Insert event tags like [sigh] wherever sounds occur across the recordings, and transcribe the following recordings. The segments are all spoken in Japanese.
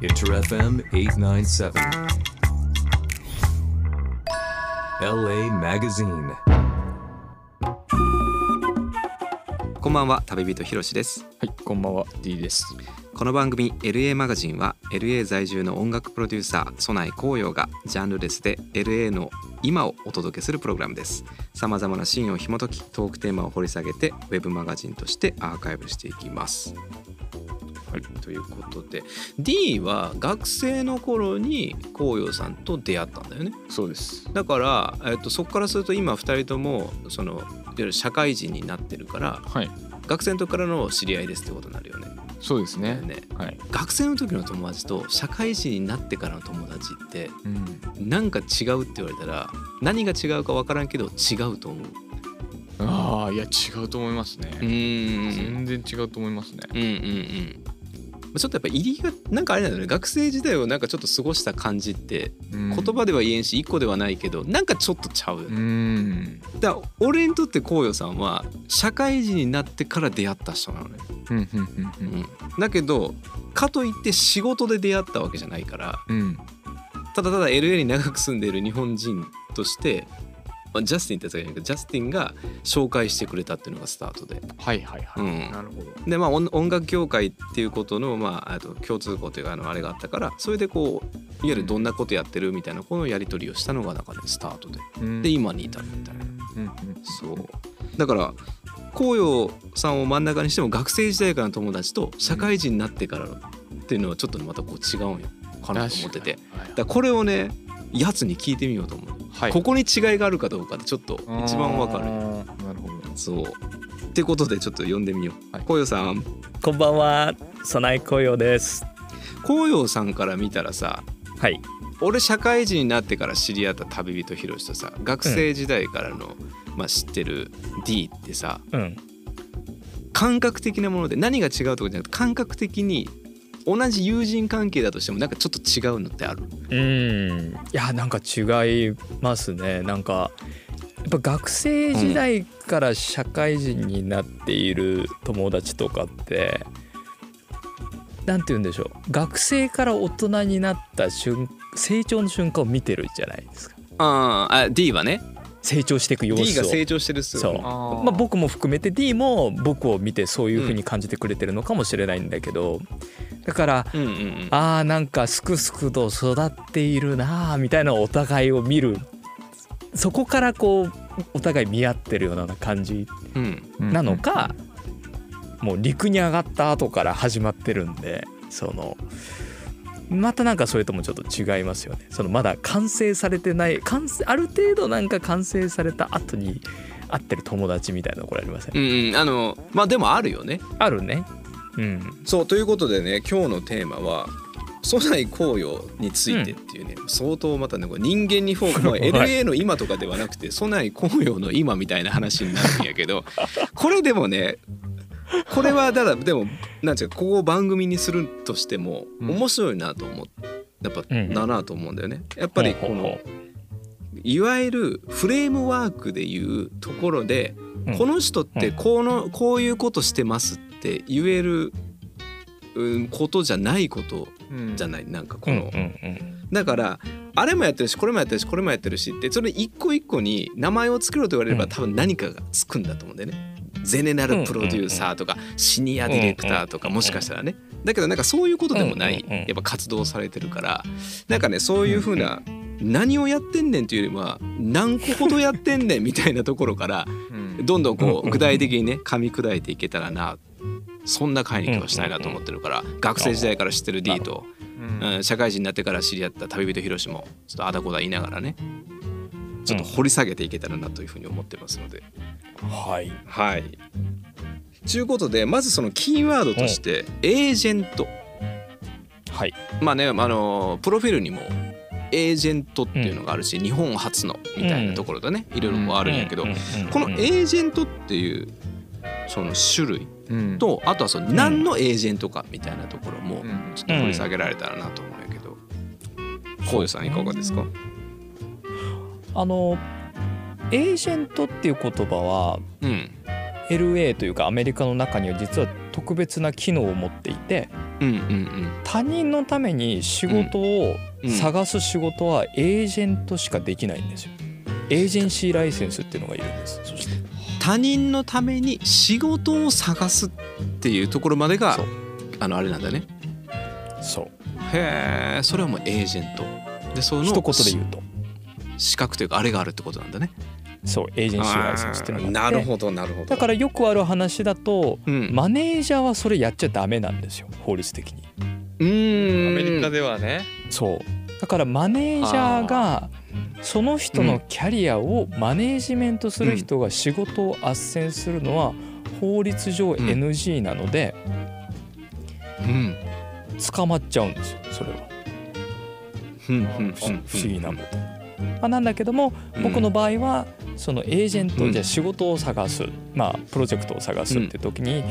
Inter FM 897. LA Magazine. こんばんは旅人ひろしですはい、こんばんは D です。この番組 LA マガジンは LA 在住の音楽プロデューサーソナイ紅葉がジャンルレスで LA の今をお届けするプログラムですさまざまなシーンを紐解きトークテーマを掘り下げてウェブマガジンとしてアーカイブしていきますはい、ということで D は学生の頃に紅葉さんと出会ったんだよねそうです。だから、えっと、そこからすると今2人ともそのいわゆる社会人になってるからはい、学生の時からの知り合いですってことになるよね。そうですね。ねはい。学生の時の友達と社会人になってからの友達ってうん。なんか違うって言われたら何が違うか分からんけど違うと思う。ああ、いや違うと思いますね。ん全然違うと思いますね。うんうんうん。ちょっとやっぱ入りがなんかあれなんだよね学生時代をなんかちょっと過ごした感じって言言葉では言えんし一個ではないけどなんかちょっとちゃうようね。ん。だ俺にとって紅葉さんは社会人になってから出会った人なのね。うんだけどかといって仕事で出会ったわけじゃないからうん。うん。ただただ LA に長く住んでいる日本人として、まあ、ジャスティンってやつがいるけどジャスティンが紹介してくれたっていうのがスタートで。はいはいはい。うん。なるほど。でまあ音音楽業界っていうことの,、まあ、あと共通項というかあのあれがあったからそれでこういわゆるどんなことやってるみたいなこのやり取りをしたのがなんかねスタートで。うん。で今に至るみたいな。うんうん。そう。だから紅葉さんを真ん中にしても学生時代からの友達と社会人になってからのっていうのはちょっとねまたこう違うんよ。かなと思ってて。だこれをねやつに聞いてみようと思う、はい。ここに違いがあるかどうかってちょっと一番わかるなるほど。そうってことでちょっと呼んでみよう、はい紅葉さんこんばんは、早苗紅葉です。紅葉さんから見たらさはい。俺社会人になってから知り合った旅人ひろしとさ学生時代からの、まあ、知ってる D ってさうん。感覚的なもので何が違うとかじゃなくて感覚的に同じ友人関係だとしてもなんかちょっと違うのってある？うん。いや、なんか違いますね。なんか。やっぱ学生時代から社会人になっている友達とかって。なんて言うんでしょう。学生から大人になった瞬。成長の瞬間を見てるじゃないですか。あーあ D はね成長していく様 D 子を。が成長してるっすよそうまあ、僕も含めて D も僕を見てそういう風に感じてくれてるのかもしれないんだけどだからうんうんうん。あーなんかすくすくと育っているなあみたいなお互いを見る。そこからこうお互い見合ってるような感じうん。なのか、もう陸に上がった後から始まってるんでそのまたなんかそれともちょっと違いますよね。そのまだ完成されてない完成ある程度なんか完成された後に会ってる友達みたいなところありません、うんうん。あのまあでもあるよね。あるねうん。そうということでね今日のテーマは初代紅葉についてっていうね、相当またねこれ人間にフォーク、まあ、[laughs] はい。LA の今とかではなくて初代紅葉の今みたいな話になるんやけど [laughs] これでもねこれはただでもなんていうかここを番組にするとしてもうん。面白いなと思っやっぱうんだなと思うんだよね。やっぱりこのいわゆるフレームワークでいうところで、うん。この人ってこのこういうことしてますって言える、うん、ことじゃないことうん。じゃない？なんかこの、うんうんうん。だからあれもやってるしこれもやってるしこれもやってるしってそれ一個一個に名前を作ろうと言われれば、うん。多分何かがつくんだと思うんだよね。ゼネラルプロデューサーとかシニアディレクターとかもしかしたらね。だけどなんかそういうことでもない。うんうんうんやっぱ活動されてるから。なんかねそういうふうな何をやってんねんというよりは何個ほどやってんねんみたいなところからうん。どんどんこう具体的にね噛み砕いていけたらなそんな会に今日はしたいなと思ってるから学生時代から知ってる D と、うんうん、社会人になってから知り合った旅人ひろしもちょっとあだこだ言いながらねちょっと掘り下げていけたらなというふうに思ってますので。はい。はい。ということでまずそのキーワードとしてエージェント。はい。まあねあのプロフィールにもエージェントっていうのがあるし、日本初のみたいなところでね。いろいろこうあるんやけど、うんうんうん。このエージェントっていうその種類うん。とあとはその何のエージェントかみたいなところもうん。ちょっと掘り下げられたらなと思うんやけど。こういうさんいかがですか？あのエージェントっていう言葉はうん。LA というかアメリカの中には実は特別な機能を持っていてうんうん。他人のために仕事をうん。探す仕事はエージェントしかできないんですよ。エージェンシーライセンスっていうのがいるんです。他人のために仕事を探すっていうところまでがあのあれなんだね。そう。へえそれはもうエージェント。でその一言で言うと。資格というかあれがあるってことなんだね。そうエージェンシーライセンスっていうのが。あってどなるほだからよくある話だとうん。マネージャーはそれやっちゃダメなんですよ法律的に。うーん。アメリカではね。そう。だからマネージャーがその人のキャリアをマネージメントする人が仕事を斡旋するのは法律上 NG なのでうん。捕まっちゃうんですよそれは。不思議なこと。まあ、なんだけども僕の場合はそのエージェントうん。じゃあ仕事を探す。まあプロジェクトを探すって時に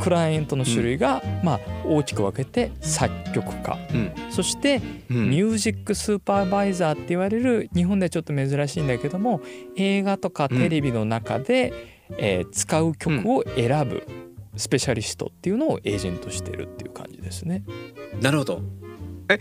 クライアントの種類がまあ大きく分けて作曲家。うん。そしてうん。ミュージックスーパーバイザーって言われる日本ではちょっと珍しいんだけども映画とかテレビの中で、えー使う曲を選ぶスペシャリストっていうのをエージェントしてるっていう感じですね。なるほど。え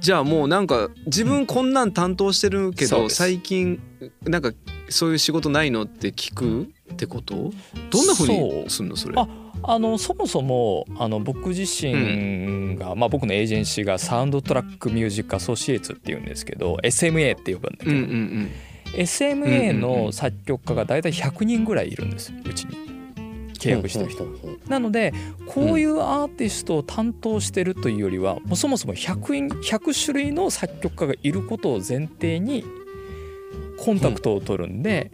じゃあもうなんか自分こんなん担当してるけどそうです。最近なんかそういう仕事ないのって聞くってこと？どんなふう。にすんのそれ？ああのそもそもあの僕自身が、まあ、僕のエージェンシーがサウンドトラックミュージックアソシエイツっていうんですけど SMA って呼ぶんだけど、うんうん SMA うんうんうん。の作曲家が大体100人ぐらいいるんですうちに。契約してる人。なのでこういうアーティストを担当してるというよりは、もうそもそも 100, 人100種類の作曲家がいることを前提にコンタクトを取るんで、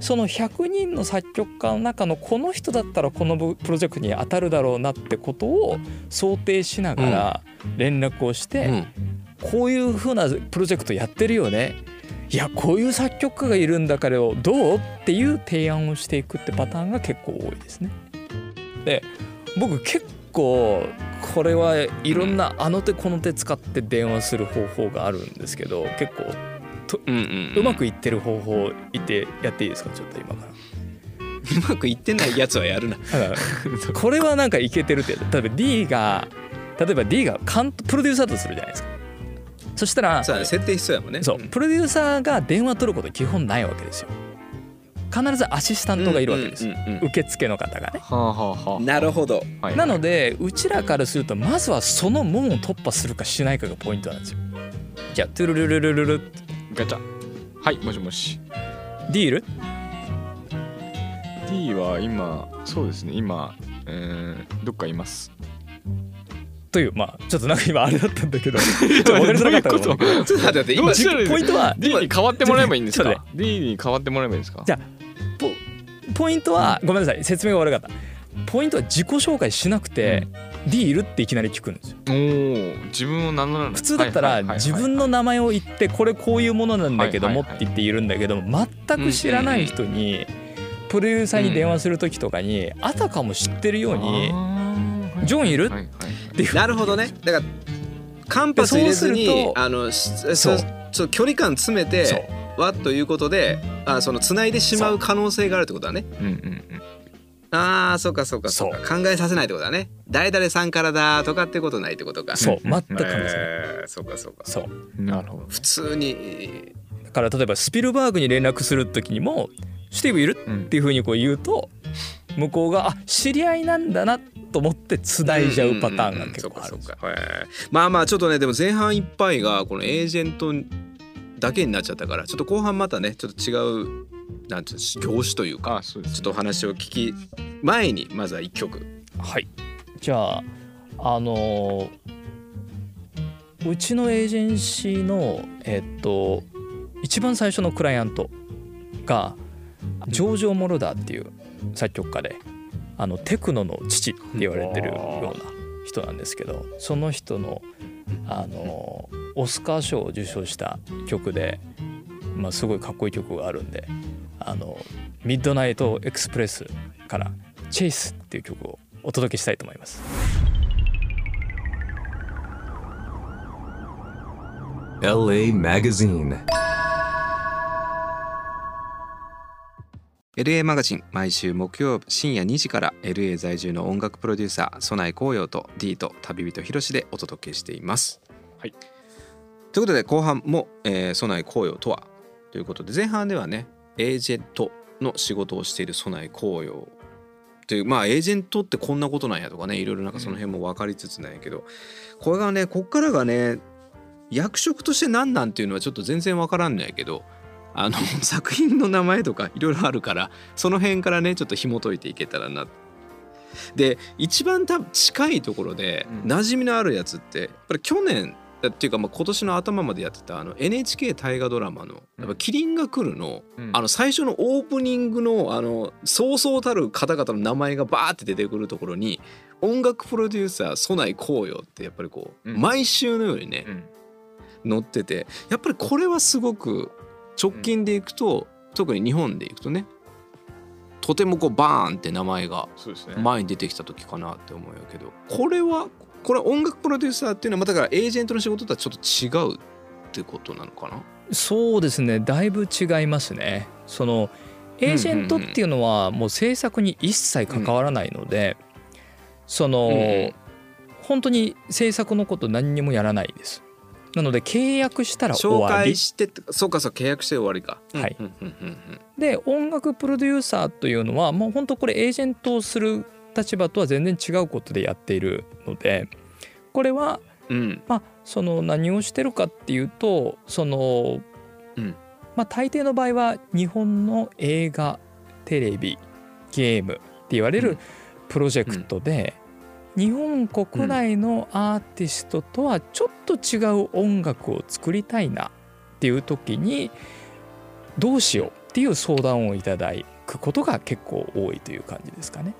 その100人の作曲家の中のこの人だったらこのプロジェクトに当たるだろうなってことを想定しながら連絡をして、うん。こういう風なプロジェクトやってるよね。いやこういう作曲家がいるんだからよどうっていう提案をしていくってパターンが結構多いですね。で僕結構これはいろんなあの手この手使って電話する方法があるんですけど結構うんうんうまくいってる方法言ってやっていいですか？ちょっと今から。うまくいってないやつはやるな。これはなんかいけてるって例えば D が例えば D がプロデューサーだとするじゃないですか。そしたらそう設定必要やもんね。そう。プロデューサーが電話取ること基本ないわけですよ。必ずアシスタントがいるわけです。よ、うんうんうん。受付の方がね。はあはあはあ。なるほど。はいなのでうちらからするとまずはその門を突破するかしないかがポイントなんですよ。じゃあトゥルルルルルルガチャ。はいもしもし。ディール？D は今そうですね今えーどっかいます。というまあちょっとなんか今あれだったんだけど。[laughs] ちょっと分かりづらかったちょっと待って待って。今ポイントは D に変わってもらえばいいんですか？D に変わってもらえばいいんですか？じゃポポイントはごめんなさい説明が悪かった。ポイントは自己紹介しなくて、D いるっていきなり聞くんですよ。おお自分を名乗らない普通だったら自分の名前を言ってこれこういうものなんだけどもって言っているんだけど全く知らない人にプロデューサーに電話する時とかにあたかも知ってるようにジョンいるって。いうなるほどね。だから間髪入れずにでそうするとあのしそそう。うちょっと距離感詰めそう。てわっということであその繋いでしまう可能性があるってことだね。うんうんうんあーそうかそうかそう。か。考えさせないってことだね。誰々さんからだとかってことないってことか。そううん全く考えない。えーそうかそうか。そう。なるほど。普通に。だから例えばスピルバーグに連絡する時にも「スティーブいる?」うんっていうふうにこう言うと向こうが「あ知り合いなんだな」と思ってつないじゃうパターンが結構あるうかそうか。へー。まあまあちょっとねでも前半いっぱいがこのエージェントだけになっちゃったからちょっと後半またねちょっと違うなんていうの業種というかあそうですちょっとお話を聞き前にまずは一曲。はい。じゃああのーうちのエージェンシーのえっと一番最初のクライアントがジョージョ・モルダーっていう作曲家であのテクノの父って言われてるような人なんですけどその人のあのオスカー賞を受賞した曲で、まあ、すごいかっこいい曲があるんであのミッドナイトエクスプレスから「チェイスっていう曲をお届けしたいと思います。LA Magazine. LA マガジン毎週木曜深夜2時から LA 在住の音楽プロデューサー曽内紅葉と D と旅人ひろしでお届けしています。はいということで後半も、えー、曽内紅葉とはということで前半ではねエージェントの仕事をしている曽内紅葉というまあエージェントってこんなことなんやとかねいろいろなんかその辺も分かりつつなんやけど、これがねこっからがね役職として何なんていうのはちょっと全然分からんのやけどあの [laughs] 作品の名前とかいろいろあるからその辺からねちょっと紐解いていけたらなで一番多分近いところでうん。馴染みのあるやつってやっぱり去年っていうかまあ今年の頭までやってたあの NHK 大河ドラマの「やっぱキリンが来るの」うん。あの最初のオープニングのあのそうそうたる方々の名前がバーって出てくるところに音楽プロデューサー曽内紅葉ってやっぱりこう、うん。毎週のようにね、うん。載っててやっぱりこれはすごく直近でいくと、特に日本でいくとねとてもこうバーンって名前が前に出てきた時かなって思うけどこれはこれは音楽プロデューサーっていうのはまあだからエージェントの仕事とはちょっと違うってことなのかな？そうですね。だいぶ違いますね。そのエージェントっていうのはもう制作に一切関わらないので、その、うんうん。本当に制作のこと何にもやらないです。なので契約したら終紹わり。介してそうかそう契約して終わりか。はい。うんうんうんうん。で音楽プロデューサーというのはもう本当これエージェントをする立場とは全然違うことでやっているのでこれはうん。まあその何をしてるかっていうとその、うん。まあ大抵の場合は日本の映画テレビゲームって言われるうん。プロジェクトで、日本国内のアーティストとはちょっと違う音楽を作りたいなっていう時にどうしようっていう相談をいただくことが結構多いという感じですかね。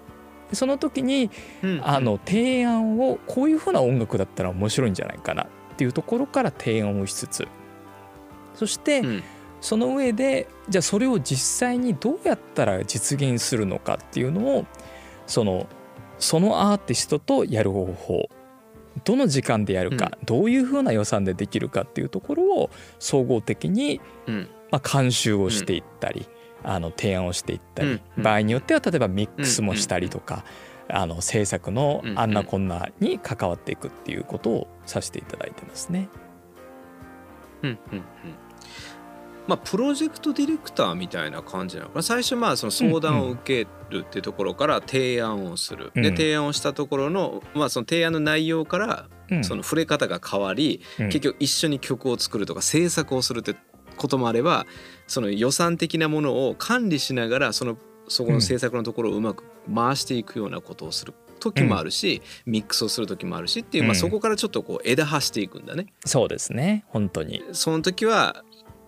でその時にうんあの提案をこういうふうな音楽だったら面白いんじゃないかなっていうところから提案をしつつ。そしてうん。その上でじゃあそれを実際にどうやったら実現するのかっていうのをそのそのアーティストとやる方法どの時間でやるか、どういうふうな予算でできるかっていうところを総合的に、うん。まあ、監修をしていったり、あの提案をしていったり、場合によっては例えばミックスもしたりとか、あの制作のあんなこんなに関わっていくっていうことをさせていただいてますね。うんうんうん。まあプロジェクトディレクターみたいな感じなのかな。最初まあその相談を受けるっていうところから提案をする、でうん。提案をしたところのまあその提案の内容からうん。その触れ方が変わり、うん。結局一緒に曲を作るとか制作をするってこともあればその予算的なものを管理しながらそのそこの制作のところをうまく回していくようなことをする時もあるし、ミックスをする時もあるしっていう、まあ、うんそこからちょっとこう枝葉していくんだね。そうですね。本当に。その時は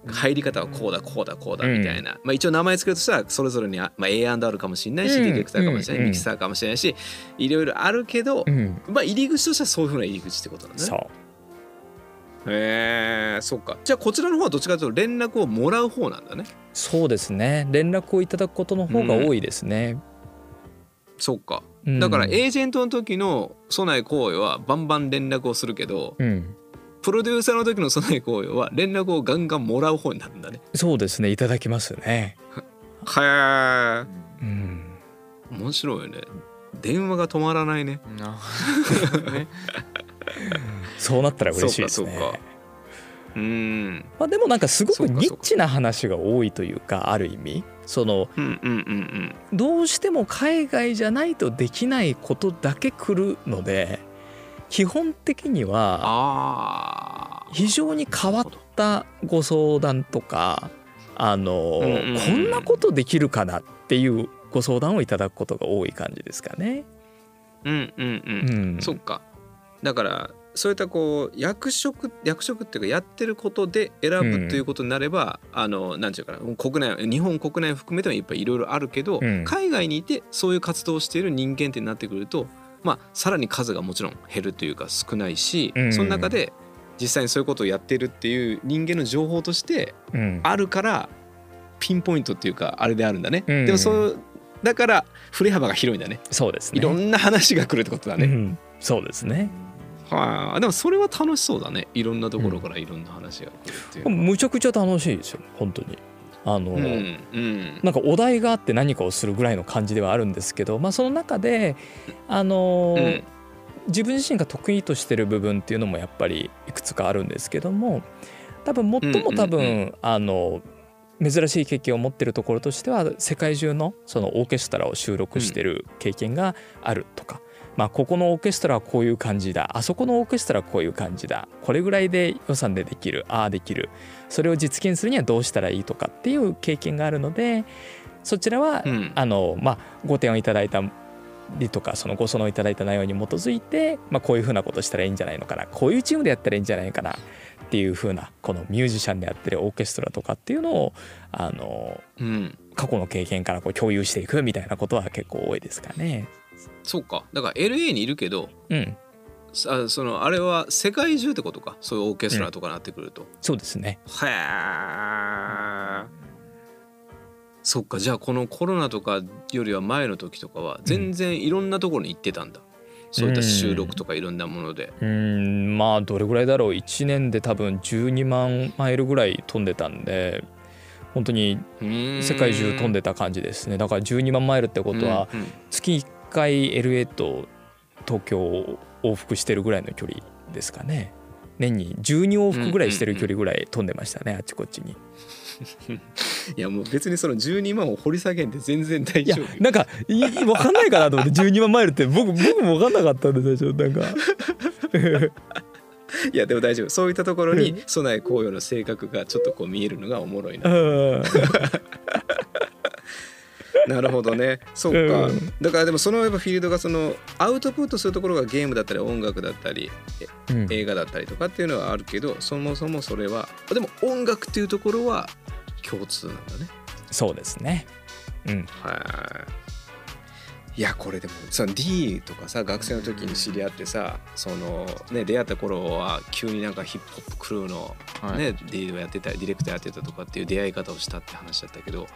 入り方はこうだこうだこうだみたいな、まあ、一応名前つけるとしたらそれぞれにあ、まあ、A&R かもしれないし、うん。ディレクターかもしれない、うん。ミキサーかもしれないしいろいろあるけど、うん、まあ入り口としてはそういうふうな入り口ってことなんだね。へえそっかじゃあこちらの方はどっちかというと連絡をもらう方なんだね。そうですね連絡をいただくことの方が多いですね。そっかうんだからエージェントの時の備え行為はバンバン連絡をするけどうん、プロデューサーの時の備え行為は連絡をガンガンもらう方になるんだね。そうですねいただきますね。へえうん、面白いよね。電話が止まらないね。なね [laughs] そうなったら嬉しいですね。か。うーん。まあ、でもなんかすごくニッチな話が多いというかある意味。そのどうしても海外じゃないとできないことだけ来るので基本的には非常に変わったご相談とかあの、うんうんうん。こんなことできるかなっていうご相談をいただくことが多い感じですかね。うんうんう、うんん、そっかだからそういったこう役職役職っていうかやってることで選ぶということになれば、あのなんていうかな国内日本国内含めてもやっぱりいろいろあるけど、うん。海外にいてそういう活動をしている人間ってなってくるとまあさらに数がもちろん減るというか少ないし、うん。その中で実際にそういうことをやってるっていう人間の情報としてうん。あるからピンポイントっていうかあれであるんだね、うん。でもそうだから振れ幅が広いんだね。そうですね。いろんな話が来るってことだね、うん。そうですね。はい、あ、でもそれは楽しそうだね。いろんなところからいろんな話が来るっていうのは、むちゃくちゃ楽しいですよ本当に。あの、うんうん。なんかお題があって何かをするぐらいの感じではあるんですけど、まあ、その中であの、うん。自分自身が得意としてる部分っていうのもやっぱりいくつかあるんですけども多分最も多分、うんうんうあの珍しい経験を持ってるところとしては世界中のそのオーケストラを収録してる経験があるとか、まあ、ここのオーケストラはこういう感じだ。あそこのオーケストラはこういう感じだ。これぐらいで予算でできるああできる。それを実現するにはどうしたらいいとかっていう経験があるのでそちらは、うん。あのまあ、ご提案いただいたりとかそのご相談いただいた内容に基づいて、まあ、こういうふうなことしたらいいんじゃないのかな。こういうチームでやったらいいんじゃないかなっていうふうなこのミュージシャンでやってるオーケストラとかっていうのをあのうん。過去の経験からこう共有していくみたいなことは結構多いですかね。そうか。だから LA にいるけどうん、あそのあれは世界中ってことか？そういうオーケストラとかなってくると、そうですね。へえそっか。じゃあこのコロナとかよりは前の時とかは全然いろんなところに行ってたんだ、そういった収録とかいろんなもので、うーん。まあどれぐらいだろう。1年で多分12万マイルぐらい飛んでたんで本当に世界中飛んででた感じですね。だから12万マイルってことは月1回 LA と東京を往復してるぐらいの距離ですかね。年に12往復ぐらいしてる距離ぐらい飛んでましたねあっちこっちに [laughs] いやもう別にその12万を掘り下げんで全然大いや丈夫なんかい分かんないかなと思って12万マイルって僕 [laughs] 僕も分かんなかったんで最初なんか。[laughs] いやでも大丈夫。そういったところに備え紅葉の性格がちょっとこう見えるのがおもろいな。うん。[laughs] なるほどね。そうか、うん。だからでもそのやっぱフィールドがそのアウトプットするところがゲームだったり音楽だったりうん。映画だったりとかっていうのはあるけどそもそもそれはでも音楽っていうところは共通なんだね。そうですね。うん。はいいやこれでもその D とかさ学生の時に知り合ってさそのね出会った頃は急になんかヒップホップクルーのはい。ね、D をやってたディレクターやってたとかっていう出会い方をしたって話だったけど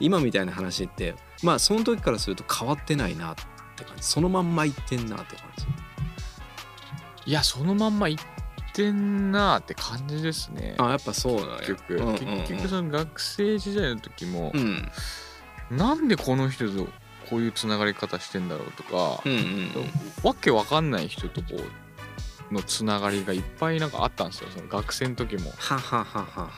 今みたいな話ってまあその時からすると変わってないなって感じ。そのまんまいってんなって感じ。いやそのまんま行ってんなーって感じですね。あやっぱそうなんや。結局、うんうんうん。結局その学生時代の時もう、ん。なんでこの人とこういうつながり方してんだろうとか、うんうんうん。わけわかんない人とこうのつながりがいっぱいなんかあったんですよ。その学生の時も。はははは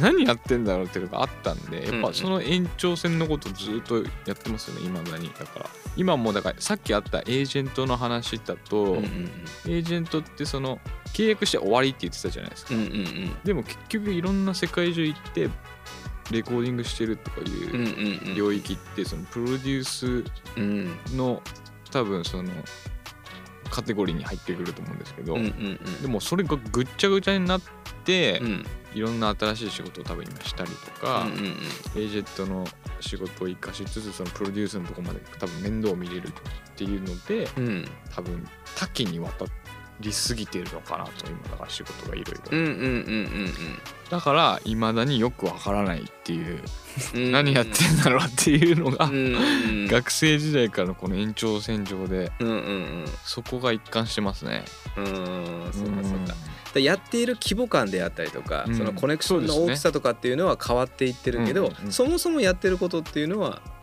何やってんだろうっていうのがあったんでやっぱその延長線のことずっとやってますよね今だにだから。今もだからさっきあったエージェントの話だと、うんうんエージェントってその契約して終わりって言ってたじゃないですか、うんうんうん。でも結局いろんな世界中行ってレコーディングしてるとかうんいう領域ってそのプロデュースうん。の多分そのカテゴリーに入ってくると思うんですけど、うんうんうん。でもそれがぐっちゃぐちゃになって、うん。いろんな新しい仕事を多分今したりとか、うんうんうん。エージェントの仕事を生かしつつそのプロデュースのとこまで多分面倒を見れるっていうのでうん。多分多岐にわたりすぎてるのかなと今だから仕事がいろいろ。うんうんうんだからいまだによくわからないっていう、うん。うん何やってんだろうっていうのが、うんうん学生時代からのこの延長線上でうんうんそこが一貫してますね。うんうんそうか。そうかでやっている規模感であったりとか、うん。そのコネクションの大きさとかっていうのは変わっていってるけど、そもそもやってることっていうのはまあ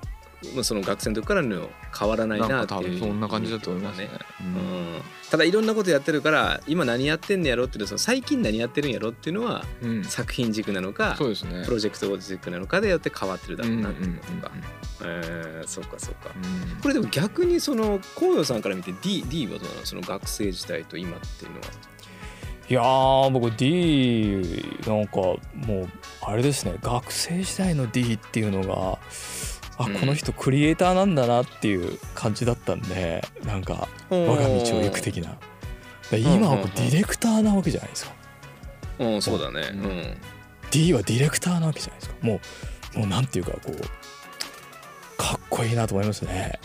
その学生の時からの変わらないなっていうそんな感じだと思いますね。うんうん。ただいろんなことやってるから今何やってんのやろっていうのその最近何やってるんやろっていうのはうん。作品軸なのかそうですね。プ。ロジェクト軸なのかでよって変わってるだろうなってうんうんうんいうことか、えー、そうかそうか。うん。これでも逆にその紅葉さんから見て D, D はどうなの？その学生時代と今っていうのは。いやー僕 D なんかもうあれですね。学生時代の D っていうのがあうん。この人クリエイターなんだなっていう感じだったんでなんか我が道を行く的な。で今はこうディレクターなわけじゃないですか。うんそうだね。ううん。ん D はディレクターなわけじゃないですか。もうもうなんていうかこうかっこいいなと思いますね。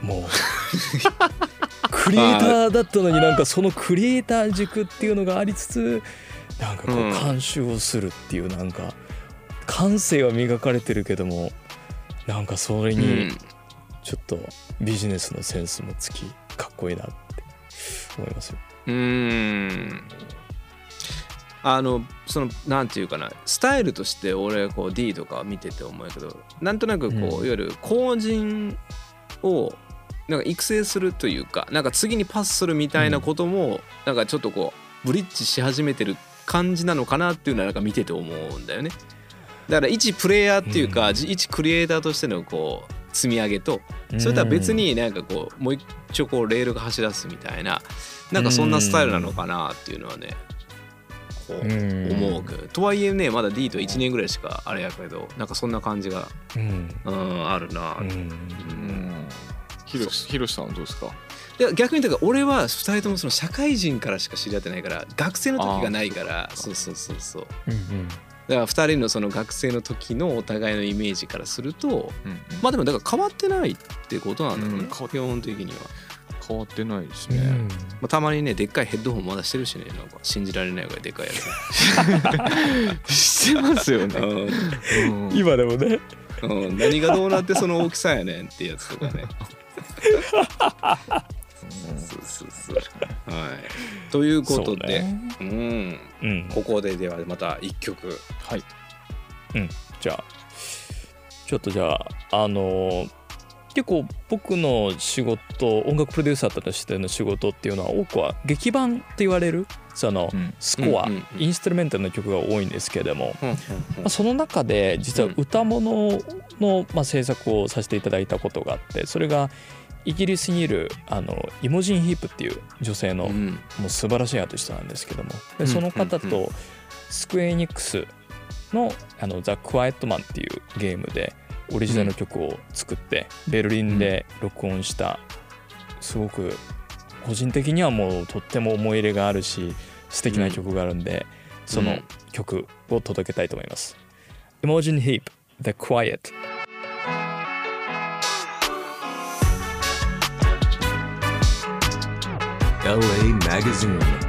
もう。[laughs] クリエイターだったのになんかそのクリエイター軸っていうのがありつつなんかこうん。う監修をするっていうなんか感性は磨かれてるけどもなんかそれにちょっとビジネスのセンスもつきかっこいいなって思いますよ。うん。あのそのなんていうかなスタイルとして俺こう D とか見てて思うけどなんとなくこう、うんいわゆる後人をなんか育成するというかなんか次にパスするみたいなことも、なんかちょっとこうブリッジし始めてる感じなのかなっていうのはなんか見てて思うんだよね。だから一プレイヤーっていうか、じ一クリエイターとしてのこう積み上げとそれとは別になんかこうもう一丁こうレールが走らすみたいななんかそんなスタイルなのかなっていうのはねこううん。思うけど。とはいえねまだ D と1年ぐらいしかあれやけどなんかそんな感じがうん。うんあるな、うん。うん。ひろしひろしさんはどうですか？で逆にだから俺は2人ともその社会人からしか知り合ってないから学生の時がないからそうそうそうそう。うんだから2人のその学生の時のお互いのイメージからするとうんまあでもだから変わってないってことなんだろうね、うん。基本的には。変わってないですうん。ね、まあ、たまにねでっかいヘッドホンまだしてるしねなんか信じられないぐらいでっかいやつ。してますよね、うん。うん。今でもね。うん、何がどうなってその大きさやねんってやつとかね。そうそうそう。はい。ということで、そうね。うん、うん。ここでではまた一曲。はい。じゃあちょっとじゃああの結構僕の仕事音楽プロデューサーとしての仕事っていうのは多くは劇版って言われるそのうん。スコア、うんうんうん。インストゥルメンタルの曲が多いんですけれども、その中で実は歌物の、まあ、制作をさせていただいたことがあってそれがイギリスにいるあのイモジン・ヒープっていう女性のうん。もう素晴らしいアーティストなんですけども。うん。でその方うんうとスクエニックスのあのザ・クワイエットマンっていうゲームでオリジナルの曲を作ってベルリンで録音したすごく個人的にはもうとっても思い入れがあるし素敵な曲があるんでその曲を届けたいと思います。Imogen Heap The Quiet LA Magazine.